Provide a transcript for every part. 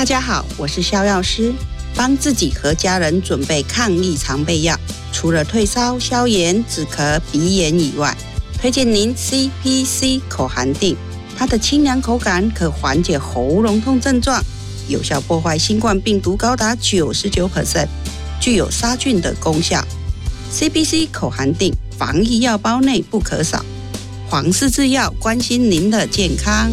大家好，我是肖药师，帮自己和家人准备抗疫常备药，除了退烧、消炎、止咳、鼻炎以外，推荐您 CPC 口含定，它的清凉口感可缓解喉咙痛症状，有效破坏新冠病毒高达九十九 percent，具有杀菌的功效。CPC 口含定，防疫药包内不可少。黄氏制药关心您的健康。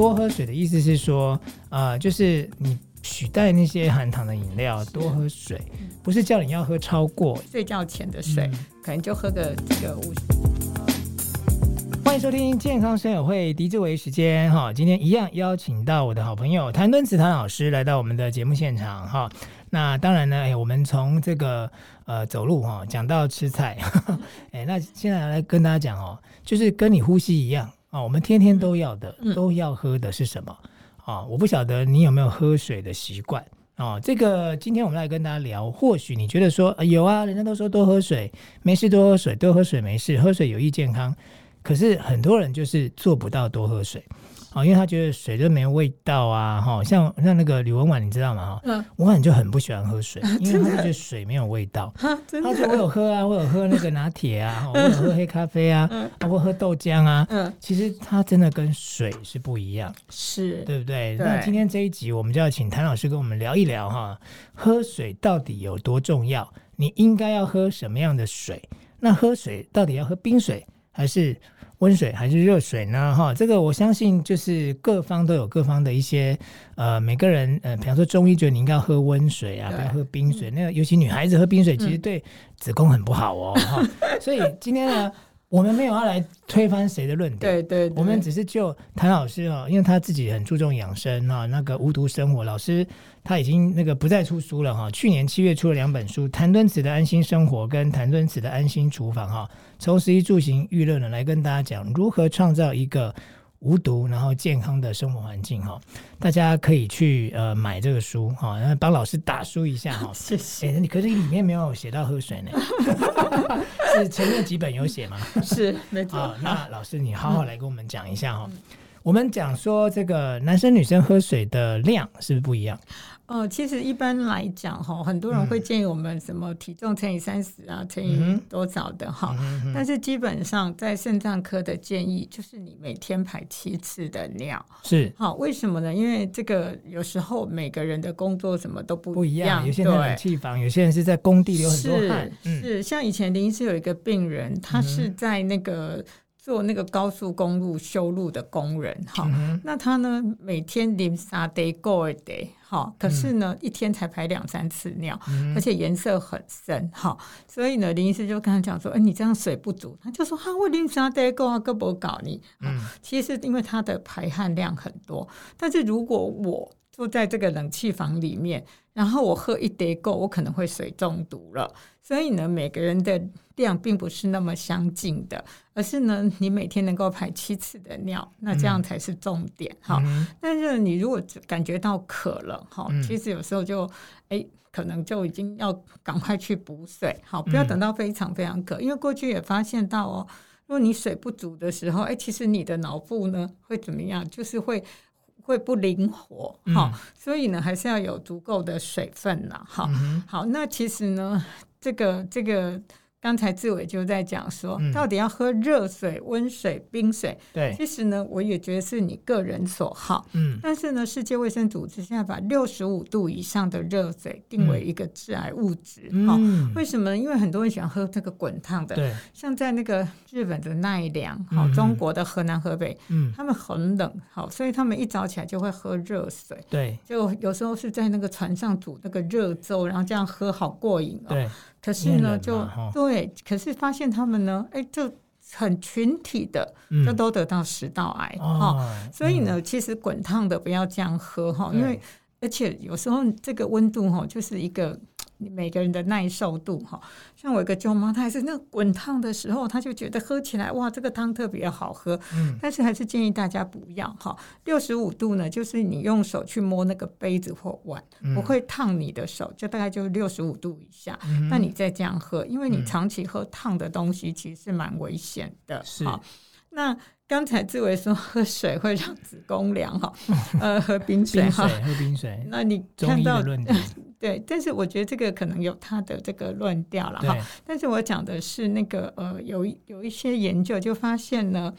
多喝水的意思是说，呃，就是你取代那些含糖的饮料，多喝水，不是叫你要喝超过睡觉前的水，嗯、可能就喝个这个五十。欢迎收听健康生友会狄志伟时间哈，今天一样邀请到我的好朋友谭敦慈谭老师来到我们的节目现场哈。那当然呢，哎，我们从这个呃走路哈讲到吃菜，哎，那现在来跟大家讲哦，就是跟你呼吸一样啊，我们天天都要的都要喝的是什么啊？我不晓得你有没有喝水的习惯啊？这个今天我们来跟大家聊，或许你觉得说有啊，人家都说多喝水，没事多喝水，多喝水没事，喝水有益健康。可是很多人就是做不到多喝水，啊，因为他觉得水就没有味道啊，哈，像像那个吕文婉，你知道吗？哈，嗯，文婉就很不喜欢喝水，因为他就觉得水没有味道。他说我有喝啊，我有喝那个拿铁啊，我有喝黑咖啡啊，包括喝豆浆啊，嗯，其实它真的跟水是不一样，是对不对？那今天这一集我们就要请谭老师跟我们聊一聊哈，喝水到底有多重要？你应该要喝什么样的水？那喝水到底要喝冰水？还是温水还是热水呢？哈，这个我相信就是各方都有各方的一些呃，每个人呃，比方说中医觉得你应该要喝温水啊，不要喝冰水。那个尤其女孩子喝冰水，其实对子宫很不好哦。哈，所以今天呢。我们没有要来推翻谁的论点，对对，我们只是就谭老师哦，因为他自己很注重养生啊，那个无毒生活老师他已经那个不再出书了哈，去年七月出了两本书，谭敦慈的安心生活跟谭敦慈的安心厨房哈，从食衣住行娱乐呢来跟大家讲如何创造一个。无毒，然后健康的生活环境哈，大家可以去呃买这个书哈，然后帮老师打书一下哈。谢谢。可是里面没有写到喝水呢？是前面几本有写吗？是，没错。那老师你好好来跟我们讲一下哈。嗯、我们讲说这个男生女生喝水的量是不是不一样？哦，其实一般来讲哈，很多人会建议我们什么体重乘以三十啊，乘以多少的哈。但是基本上在肾脏科的建议就是你每天排七次的尿。是。好，为什么呢？因为这个有时候每个人的工作什么都不一样，有些人在冷气房，有些人是在工地流很多汗。是，像以前林医师有一个病人，他是在那个。做那个高速公路修路的工人，哈，那他呢每天淋沙得过一得，哈，可是呢、嗯、一天才排两三次尿，嗯、而且颜色很深，哈，所以呢林医师就跟他讲说，哎，你这样水不足，他就说，哈，我淋沙得过啊，胳膊搞你，嗯，其实因为他的排汗量很多，但是如果我坐在这个冷气房里面，然后我喝一滴够，我可能会水中毒了。所以呢，每个人的量并不是那么相近的，而是呢，你每天能够排七次的尿，那这样才是重点哈。嗯、但是你如果感觉到渴了哈，嗯、其实有时候就哎，可能就已经要赶快去补水，好，不要等到非常非常渴，因为过去也发现到哦，如果你水不足的时候，哎，其实你的脑部呢会怎么样？就是会。会不灵活，哈，所以呢，还是要有足够的水分了，好，好，那其实呢，这个这个。刚才志伟就在讲说，到底要喝热水、温水、冰水？对，其实呢，我也觉得是你个人所好。嗯，但是呢，世界卫生组织现在把六十五度以上的热水定为一个致癌物质。嗯，为什么呢？因为很多人喜欢喝这个滚烫的。对，像在那个日本的奈良，好，中国的河南、河北，嗯，他们很冷，好，所以他们一早起来就会喝热水。对，就有时候是在那个船上煮那个热粥，然后这样喝，好过瘾哦。对。可是呢，就对，可是发现他们呢，哎，就很群体的，就都得到食道癌哈。所以呢，其实滚烫的不要这样喝哈，因为而且有时候这个温度哈，就是一个每个人的耐受度哈。像我一个舅妈，她还是那个滚烫的时候，她就觉得喝起来哇，这个汤特别好喝。嗯，但是还是建议大家不要哈。六十五度呢，就是你用手去摸那个杯子或碗，不会烫你的手，就大概就六十五度以下。那你再这样喝，因为你长期喝烫的东西，其实是蛮危险的。是。那刚才志伟说喝水会让子宫凉哈，呃，喝冰水哈，喝冰水。那你看到对，但是我觉得这个可能有他的这个论调了哈。但是我讲的是那个呃，有有一些研究就发现呢，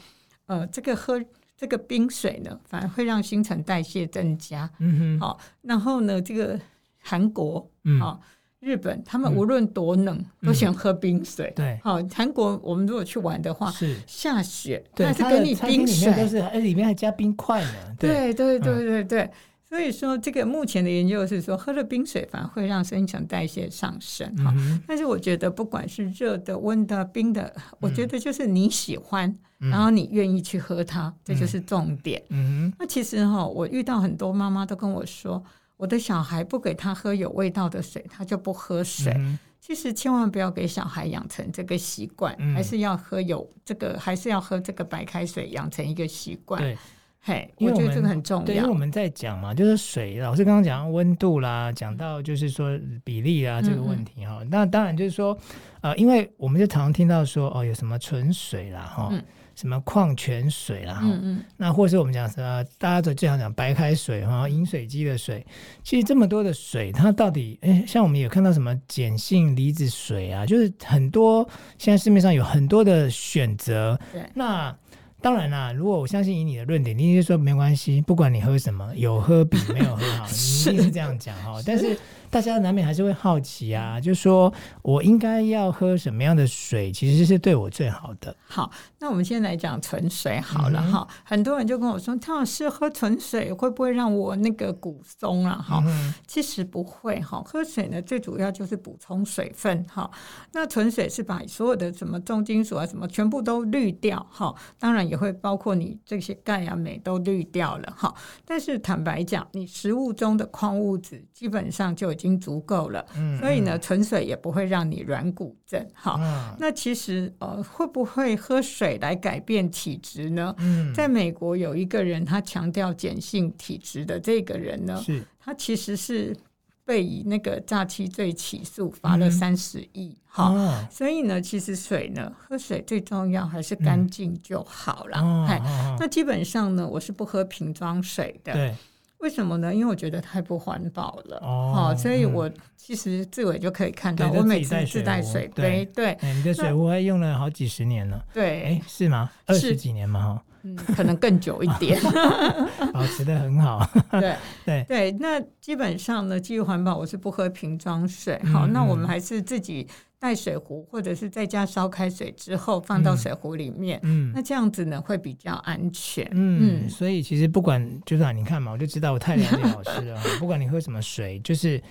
呃，这个喝这个冰水呢，反而会让新陈代谢增加。嗯哼，好，然后呢，这个韩国啊。日本他们无论多冷，嗯、都喜欢喝冰水。嗯、对，好，韩国我们如果去玩的话，是。下雪，他是给你冰水，都是哎里面还加冰块呢。对。对对对对，嗯、所以说这个目前的研究是说，喝了冰水反而会让新陈代谢上升。哈、嗯，但是我觉得不管是热的、温的、冰的，我觉得就是你喜欢，嗯、然后你愿意去喝它，嗯、这就是重点。嗯哼，那其实哈，我遇到很多妈妈都跟我说。我的小孩不给他喝有味道的水，他就不喝水。嗯、其实千万不要给小孩养成这个习惯，嗯、还是要喝有这个，还是要喝这个白开水，养成一个习惯。对，嘿，我觉得这个很重要。对，因为我们在讲嘛，就是水，老师刚刚讲到温度啦，讲到就是说比例啊这个问题哈。那当然就是说，呃，因为我们就常常听到说哦，有什么纯水啦哈。嗯什么矿泉水啦，嗯嗯，那或是我们讲什么，大家都经常讲白开水哈，饮水机的水，其实这么多的水，它到底，诶，像我们有看到什么碱性离子水啊，就是很多现在市面上有很多的选择。对，那当然啦，如果我相信以你的论点，你就说没关系，不管你喝什么，有喝比没有喝好，你一定是这样讲哈，但是。大家难免还是会好奇啊，就说我应该要喝什么样的水，其实是对我最好的。好，那我们现在来讲纯水好了哈。嗯、很多人就跟我说，汤老师喝纯水会不会让我那个骨松啊？哈、嗯，其实不会哈。喝水呢，最主要就是补充水分哈。那纯水是把所有的什么重金属啊什么全部都滤掉哈，当然也会包括你这些钙啊镁都滤掉了哈。但是坦白讲，你食物中的矿物质基本上就已经足够了，嗯，所以呢，纯水也不会让你软骨症。好，嗯、那其实呃，会不会喝水来改变体质呢？嗯，在美国有一个人，他强调碱性体质的这个人呢，是他其实是被以那个诈欺罪起诉，罚了三十亿。好，嗯、所以呢，其实水呢，喝水最重要还是干净就好了。嗯、那基本上呢，我是不喝瓶装水的。对。为什么呢？因为我觉得太不环保了哦，所以我其实自伟就可以看到，我每次自带水杯，对，你的水壶还用了好几十年了，对，哎，是吗？二十几年嘛，哈，嗯，可能更久一点，保持的很好，对 对对。那基本上呢，基于环保，我是不喝瓶装水。好，那我们还是自己。带水壶，或者是在家烧开水之后放到水壶里面，嗯，嗯，那这样子呢会比较安全，嗯，嗯，所以其实不管就是你看嘛，我就知道我太了解老师了，不管你喝什么水，就是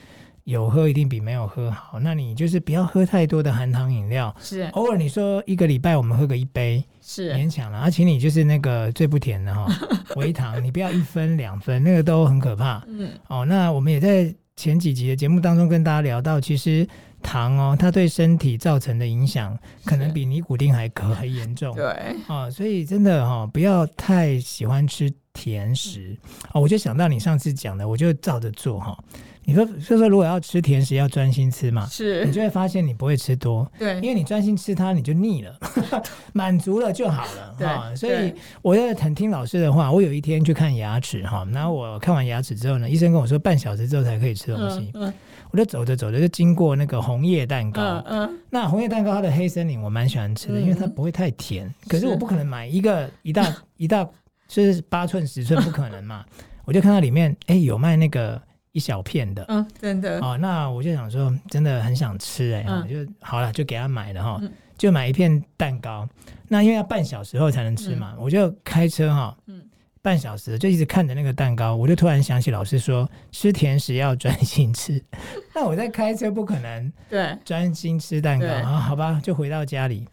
有喝一定比没有喝好。那你就是不要喝太多的含糖饮料，是。偶尔你说一个礼拜我们喝个一杯是。勉强了，而且你就是那个最不甜的哈，微糖，你不要一分两分，那个都很可怕，嗯，哦，那我们也在前几集的节目当中跟大家聊到，其实。糖哦，它对身体造成的影响可能比尼古丁还可还严重。对啊，所以真的哈、哦，不要太喜欢吃甜食啊、哦。我就想到你上次讲的，我就照着做哈、哦。你说，所以说如果要吃甜食，要专心吃嘛，是，你就会发现你不会吃多，对，因为你专心吃它，你就腻了，满足了就好了。对、哦，所以我要很听老师的话。我有一天去看牙齿哈，然后我看完牙齿之后呢，医生跟我说半小时之后才可以吃东西。嗯嗯我就走着走着就经过那个红叶蛋糕，嗯嗯、那红叶蛋糕它的黑森林我蛮喜欢吃的，嗯、因为它不会太甜。可是我不可能买一个一大 一大，就是八寸十寸不可能嘛。我就看到里面哎、欸、有卖那个一小片的，嗯，真的哦。那我就想说真的很想吃哎、就好了就给他买了哈，嗯、就买一片蛋糕。那因为要半小时后才能吃嘛，嗯、我就开车哈。嗯半小时就一直看着那个蛋糕，我就突然想起老师说吃甜食要专心吃。那我在开车不可能对专心吃蛋糕啊，好吧，就回到家里。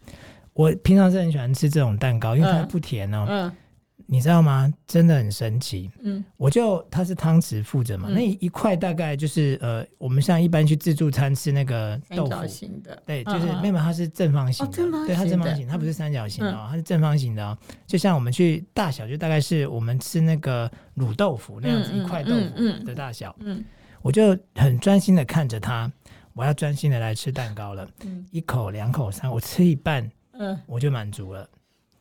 我平常是很喜欢吃这种蛋糕，因为它不甜哦。嗯，你知道吗？真的很神奇。嗯，我就它是汤匙附着嘛，嗯、那一块大概就是呃，我们像一般去自助餐吃那个豆腐型的，对，就是没有它是正方形的，哦、对，它正方形，它不是三角形的，哦，它是正方形的哦。就像我们去大小，就大概是我们吃那个卤豆腐那样子一块豆腐的大小。嗯，我就很专心的看着它，我要专心的来吃蛋糕了。嗯，一口、两口、三，我吃一半，嗯，我就满足了。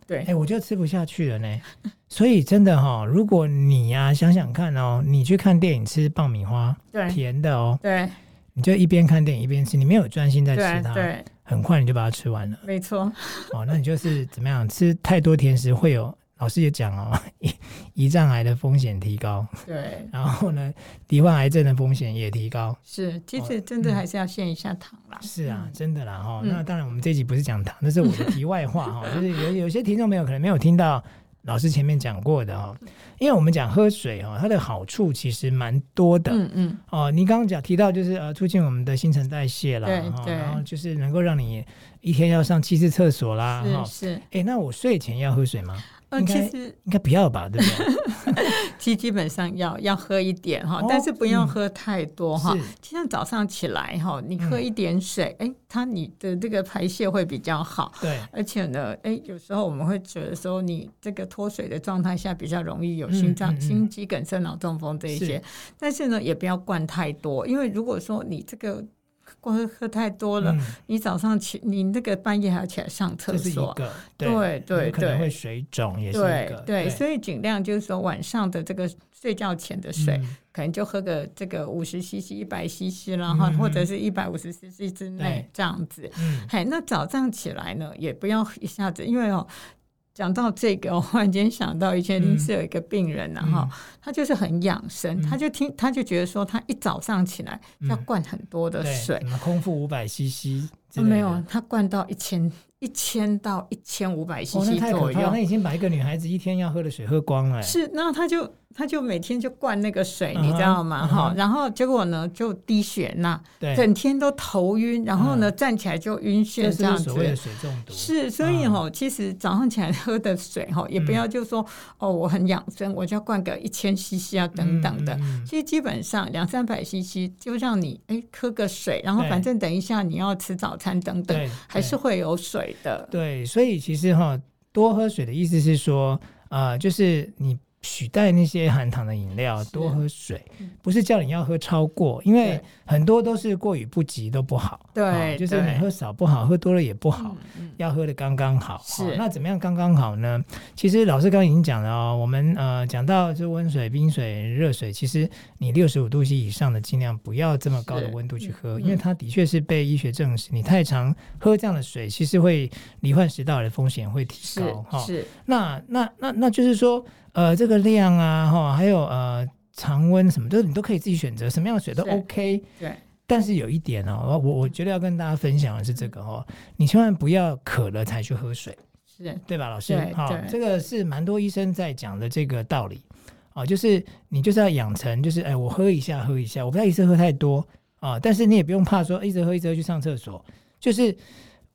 对，哎，我就吃不下去了呢。所以真的哈、哦，如果你呀、啊、想想看哦，你去看电影吃爆米花，对，甜的哦，对，你就一边看电影一边吃，你没有专心在吃它，对，对很快你就把它吃完了，没错。哦，那你就是怎么样？吃太多甜食会有。老师也讲哦，胰胰脏癌的风险提高，对，然后呢，罹患癌症的风险也提高。是，其实真的还是要限一下糖啦。是啊，真的啦哈。那当然，我们这集不是讲糖，那是我的题外话哈。就是有有些听众朋友可能没有听到老师前面讲过的哈，因为我们讲喝水哈，它的好处其实蛮多的。嗯嗯。哦，你刚刚讲提到就是呃，促进我们的新陈代谢啦，对，然后就是能够让你一天要上七次厕所啦。是是。哎，那我睡前要喝水吗？呃，其实应该不要吧，对不对？其实基本上要要喝一点哈，但是不要喝太多哈。就像早上起来哈，你喝一点水，哎，它你的这个排泄会比较好。对，而且呢，哎，有时候我们会觉得说，你这个脱水的状态下比较容易有心脏、心肌梗塞、脑中风这一些。但是呢，也不要灌太多，因为如果说你这个。光喝太多了，你早上起，你那个半夜还要起来上厕所，对对对，可能会水肿也是一个，对，所以尽量就是说晚上的这个睡觉前的水，可能就喝个这个五十 CC、一百 CC 然后或者是一百五十 CC 之内这样子。嘿，那早上起来呢，也不要一下子，因为哦。讲到这个，我忽然间想到以前临时有一个病人然后他就是很养生，他就听他就觉得说，他一早上起来要灌很多的水，空腹五百 CC，没有，他灌到一千一千到一千五百 CC 左右，那已经把一个女孩子一天要喝的水喝光了。是，那他就。他就每天就灌那个水，你知道吗？哈，然后结果呢就低血钠，整天都头晕，然后呢站起来就晕眩，这样子。所谓的水中毒。是，所以哈，其实早上起来喝的水哈，也不要就说哦，我很养生，我就要灌个一千 CC 啊等等的。其实基本上两三百 CC 就让你哎喝个水，然后反正等一下你要吃早餐等等，还是会有水的。对，所以其实哈，多喝水的意思是说，呃，就是你。取代那些含糖的饮料，多喝水，不是叫你要喝超过，因为很多都是过犹不及都不好。对，就是你喝少不好，喝多了也不好，要喝的刚刚好。是，那怎么样刚刚好呢？其实老师刚刚已经讲了哦，我们呃讲到就温水、冰水、热水，其实你六十五度 C 以上的尽量不要这么高的温度去喝，因为它的确是被医学证实，你太常喝这样的水，其实会罹患食道癌的风险会提高。哈，是。那那那那就是说。呃，这个量啊，哈，还有呃，常温什么，都你都可以自己选择，什么样的水都 OK。对。但是有一点哦，我我觉得要跟大家分享的是这个哦，你千万不要渴了才去喝水，是对吧，老师？好，这个是蛮多医生在讲的这个道理哦，就是你就是要养成，就是哎，我喝一下喝一下，我不要一次喝太多啊，但是你也不用怕说一直喝一直喝去上厕所，就是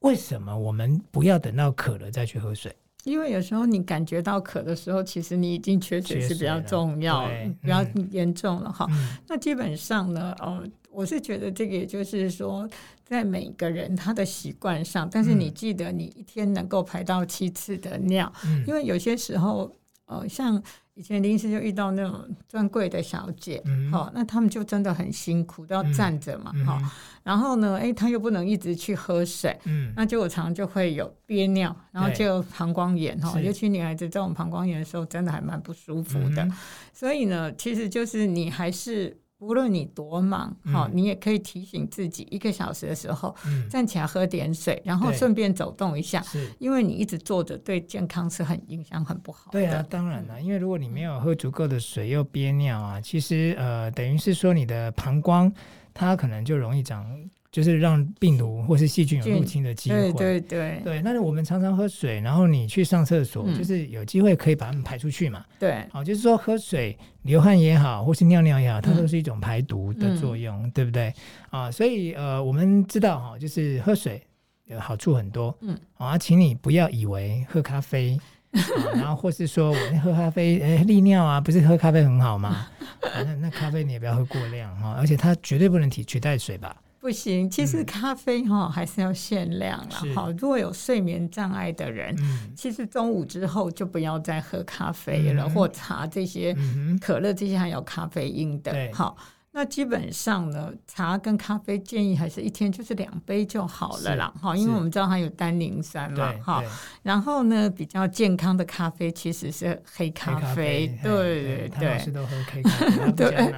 为什么我们不要等到渴了再去喝水？因为有时候你感觉到渴的时候，其实你已经缺水是比较重要、比较严重了哈。嗯、那基本上呢，哦，我是觉得这个也就是说，在每个人他的习惯上，但是你记得你一天能够排到七次的尿，嗯、因为有些时候，呃，像。以前临时就遇到那种专柜的小姐，好、嗯，那他们就真的很辛苦，都要站着嘛，哈、嗯，然后呢，哎，他又不能一直去喝水，嗯，那就我常常就会有憋尿，然后就有膀胱炎，哈对，尤其女孩子这种膀胱炎的时候，真的还蛮不舒服的，嗯、所以呢，其实就是你还是。无论你多忙，好，你也可以提醒自己，一个小时的时候站起来喝点水，然后顺便走动一下。是，因为你一直坐着，对健康是很影响很不好。对啊，当然了，因为如果你没有喝足够的水又憋尿啊，其实呃，等于是说你的膀胱它可能就容易长。就是让病毒或是细菌有入侵的机会。对对对对，那我们常常喝水，然后你去上厕所，嗯、就是有机会可以把它们排出去嘛。对，好，就是说喝水流汗也好，或是尿尿也好，它都是一种排毒的作用，嗯、对不对？啊，所以呃，我们知道哈，就是喝水有好处很多。嗯，啊，请你不要以为喝咖啡 然后或是说我喝咖啡，哎，利尿啊，不是喝咖啡很好吗？啊、那那咖啡你也不要喝过量哈，而且它绝对不能替取代水吧？不行，其实咖啡哈、嗯、还是要限量了哈，如果有睡眠障碍的人，嗯、其实中午之后就不要再喝咖啡了，嗯、或茶这些可乐这些含有咖啡因的。好。那基本上呢，茶跟咖啡建议还是一天就是两杯就好了啦，哈，因为我们知道它有单宁酸嘛，哈。然后呢，比较健康的咖啡其实是黑咖啡，对对对。老师都喝黑咖啡，对。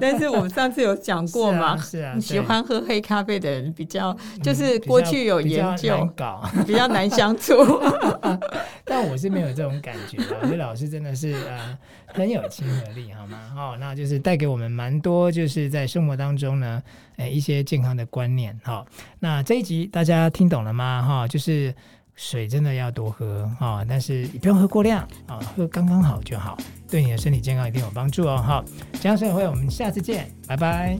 但是我们上次有讲 过嘛，是啊，喜欢喝黑咖啡的人比较，就是过去有研究，比较难相处。但我是没有这种感觉，我觉得老师真的是呃很有亲和力，好吗？哦，那就是带给我们蛮多。就是在生活当中呢，诶，一些健康的观念哈。那这一集大家听懂了吗？哈，就是水真的要多喝哈，但是也不用喝过量啊，喝刚刚好就好，对你的身体健康一定有帮助哦。哈，健康生活会，我们下次见，拜拜。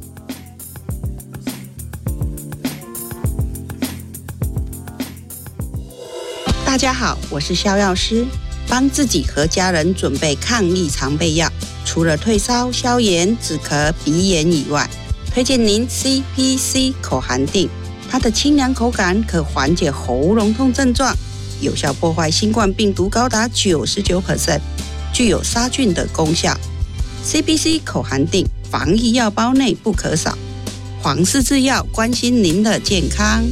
大家好，我是肖药师，帮自己和家人准备抗疫常备药。除了退烧、消炎、止咳、鼻炎以外，推荐您 CPC 口含定。它的清凉口感可缓解喉咙痛症状，有效破坏新冠病毒高达九十九 percent，具有杀菌的功效。CPC 口含定，防疫药包内不可少。黄氏制药关心您的健康。